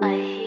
way.